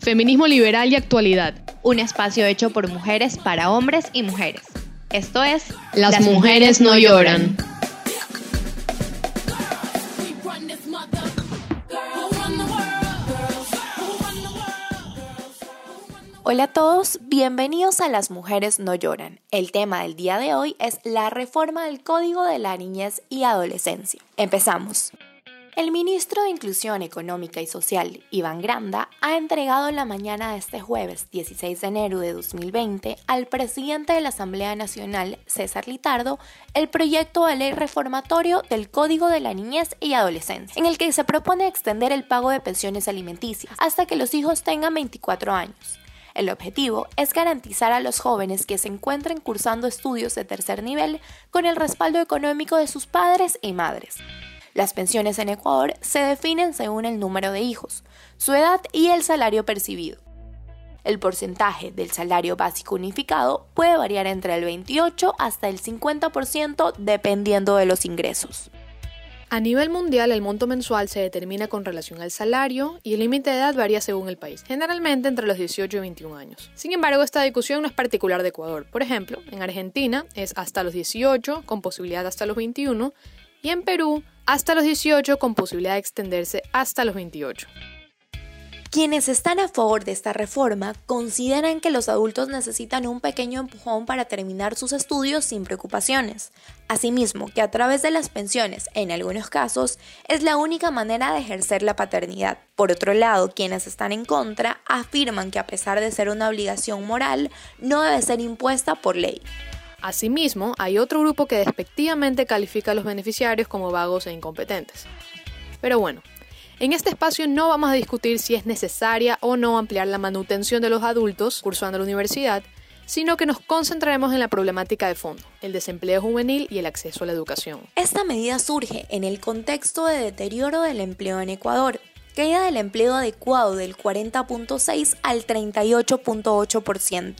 Feminismo liberal y actualidad. Un espacio hecho por mujeres para hombres y mujeres. Esto es Las, mujeres, no lloran. Hola a todos, bienvenidos a Las Mujeres No Lloran. El tema del día de hoy es la reforma del Código de la Niñez y Adolescencia. Empezamos. El ministro de Inclusión Económica y Social, Iván Granda, ha entregado en la mañana de este jueves 16 de enero de 2020 al presidente de la Asamblea Nacional, César Litardo, el proyecto de ley reformatorio del Código de la Niñez y Adolescencia, en el que se propone extender el pago de pensiones alimenticias hasta que los hijos tengan 24 años. El objetivo es garantizar a los jóvenes que se encuentren cursando estudios de tercer nivel con el respaldo económico de sus padres y madres. Las pensiones en Ecuador se definen según el número de hijos, su edad y el salario percibido. El porcentaje del salario básico unificado puede variar entre el 28 hasta el 50% dependiendo de los ingresos. A nivel mundial, el monto mensual se determina con relación al salario y el límite de edad varía según el país, generalmente entre los 18 y 21 años. Sin embargo, esta discusión no es particular de Ecuador. Por ejemplo, en Argentina es hasta los 18, con posibilidad hasta los 21, y en Perú hasta los 18 con posibilidad de extenderse hasta los 28. Quienes están a favor de esta reforma consideran que los adultos necesitan un pequeño empujón para terminar sus estudios sin preocupaciones. Asimismo, que a través de las pensiones, en algunos casos, es la única manera de ejercer la paternidad. Por otro lado, quienes están en contra afirman que a pesar de ser una obligación moral, no debe ser impuesta por ley. Asimismo, hay otro grupo que despectivamente califica a los beneficiarios como vagos e incompetentes. Pero bueno, en este espacio no vamos a discutir si es necesaria o no ampliar la manutención de los adultos cursando la universidad, sino que nos concentraremos en la problemática de fondo, el desempleo juvenil y el acceso a la educación. Esta medida surge en el contexto de deterioro del empleo en Ecuador, caída del empleo adecuado del 40.6 al 38.8%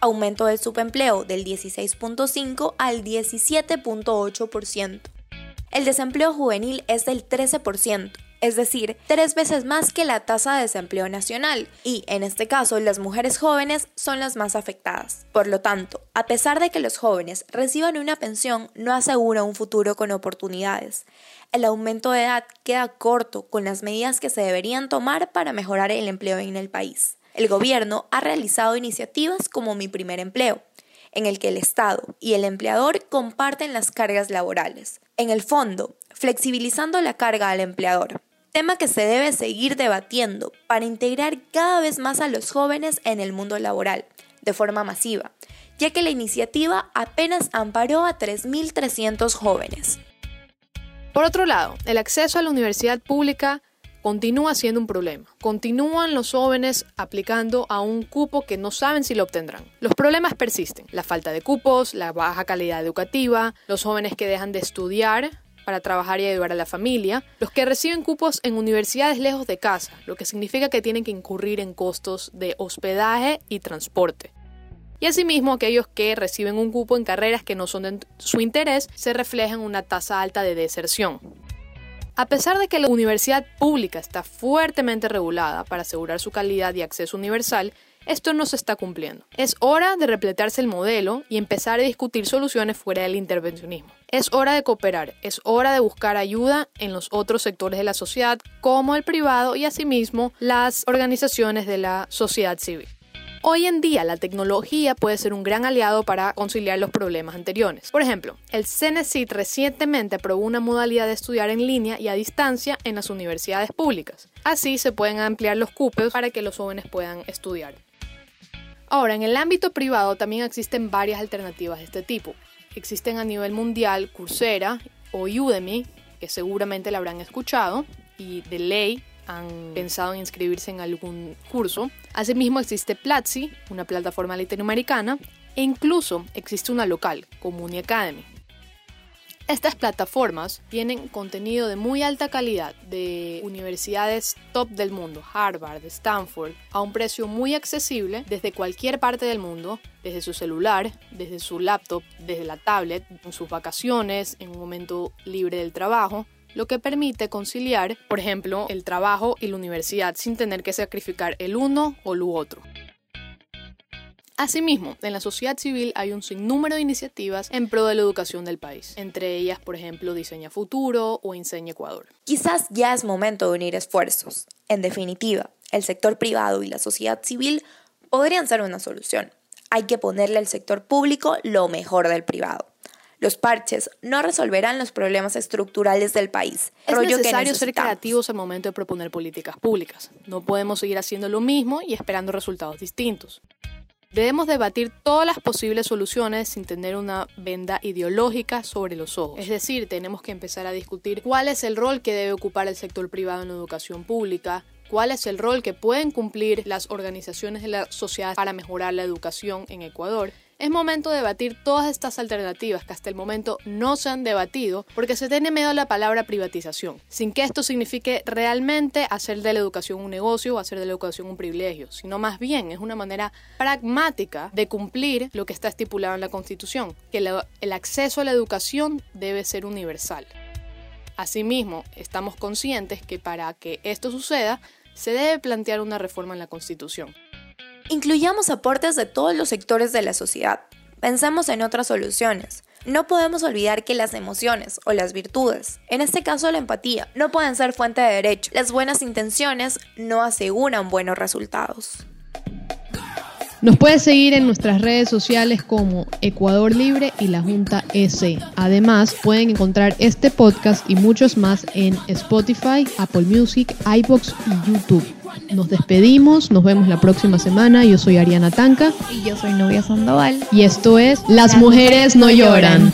aumento del subempleo del 16.5 al 17.8%. El desempleo juvenil es del 13%, es decir, tres veces más que la tasa de desempleo nacional, y en este caso las mujeres jóvenes son las más afectadas. Por lo tanto, a pesar de que los jóvenes reciban una pensión, no asegura un futuro con oportunidades. El aumento de edad queda corto con las medidas que se deberían tomar para mejorar el empleo en el país el gobierno ha realizado iniciativas como Mi Primer Empleo, en el que el Estado y el empleador comparten las cargas laborales. En el fondo, flexibilizando la carga al empleador, tema que se debe seguir debatiendo para integrar cada vez más a los jóvenes en el mundo laboral, de forma masiva, ya que la iniciativa apenas amparó a 3.300 jóvenes. Por otro lado, el acceso a la universidad pública continúa siendo un problema. Continúan los jóvenes aplicando a un cupo que no saben si lo obtendrán. Los problemas persisten. La falta de cupos, la baja calidad educativa, los jóvenes que dejan de estudiar para trabajar y ayudar a la familia, los que reciben cupos en universidades lejos de casa, lo que significa que tienen que incurrir en costos de hospedaje y transporte. Y asimismo, aquellos que reciben un cupo en carreras que no son de su interés, se reflejan una tasa alta de deserción. A pesar de que la universidad pública está fuertemente regulada para asegurar su calidad y acceso universal, esto no se está cumpliendo. Es hora de repletarse el modelo y empezar a discutir soluciones fuera del intervencionismo. Es hora de cooperar, es hora de buscar ayuda en los otros sectores de la sociedad, como el privado y asimismo las organizaciones de la sociedad civil. Hoy en día la tecnología puede ser un gran aliado para conciliar los problemas anteriores. Por ejemplo, el CENESID recientemente aprobó una modalidad de estudiar en línea y a distancia en las universidades públicas. Así se pueden ampliar los cupos para que los jóvenes puedan estudiar. Ahora, en el ámbito privado también existen varias alternativas de este tipo. Existen a nivel mundial Coursera o Udemy, que seguramente la habrán escuchado, y de ley han pensado en inscribirse en algún curso. Asimismo existe Platzi, una plataforma latinoamericana, e incluso existe una local, Comuni Academy. Estas plataformas tienen contenido de muy alta calidad de universidades top del mundo, Harvard, Stanford, a un precio muy accesible desde cualquier parte del mundo, desde su celular, desde su laptop, desde la tablet, en sus vacaciones, en un momento libre del trabajo, lo que permite conciliar, por ejemplo, el trabajo y la universidad sin tener que sacrificar el uno o el otro. Asimismo, en la sociedad civil hay un sinnúmero de iniciativas en pro de la educación del país, entre ellas, por ejemplo, Diseña Futuro o Enseña Ecuador. Quizás ya es momento de unir esfuerzos. En definitiva, el sector privado y la sociedad civil podrían ser una solución. Hay que ponerle al sector público lo mejor del privado. Los parches no resolverán los problemas estructurales del país. Es necesario ser creativos al momento de proponer políticas públicas. No podemos seguir haciendo lo mismo y esperando resultados distintos. Debemos debatir todas las posibles soluciones sin tener una venda ideológica sobre los ojos. Es decir, tenemos que empezar a discutir cuál es el rol que debe ocupar el sector privado en la educación pública, cuál es el rol que pueden cumplir las organizaciones de la sociedad para mejorar la educación en Ecuador es momento de debatir todas estas alternativas que hasta el momento no se han debatido porque se tiene miedo a la palabra privatización, sin que esto signifique realmente hacer de la educación un negocio o hacer de la educación un privilegio, sino más bien es una manera pragmática de cumplir lo que está estipulado en la Constitución, que el acceso a la educación debe ser universal. Asimismo, estamos conscientes que para que esto suceda, se debe plantear una reforma en la Constitución. Incluyamos aportes de todos los sectores de la sociedad. Pensemos en otras soluciones. No podemos olvidar que las emociones o las virtudes, en este caso la empatía, no pueden ser fuente de derecho. Las buenas intenciones no aseguran buenos resultados. Nos puedes seguir en nuestras redes sociales como Ecuador Libre y la Junta EC. Además, pueden encontrar este podcast y muchos más en Spotify, Apple Music, iBox y YouTube. Nos despedimos, nos vemos la próxima semana. Yo soy Ariana Tanca. Y yo soy Novia Sandoval. Y esto es Las, mujeres, no lloran.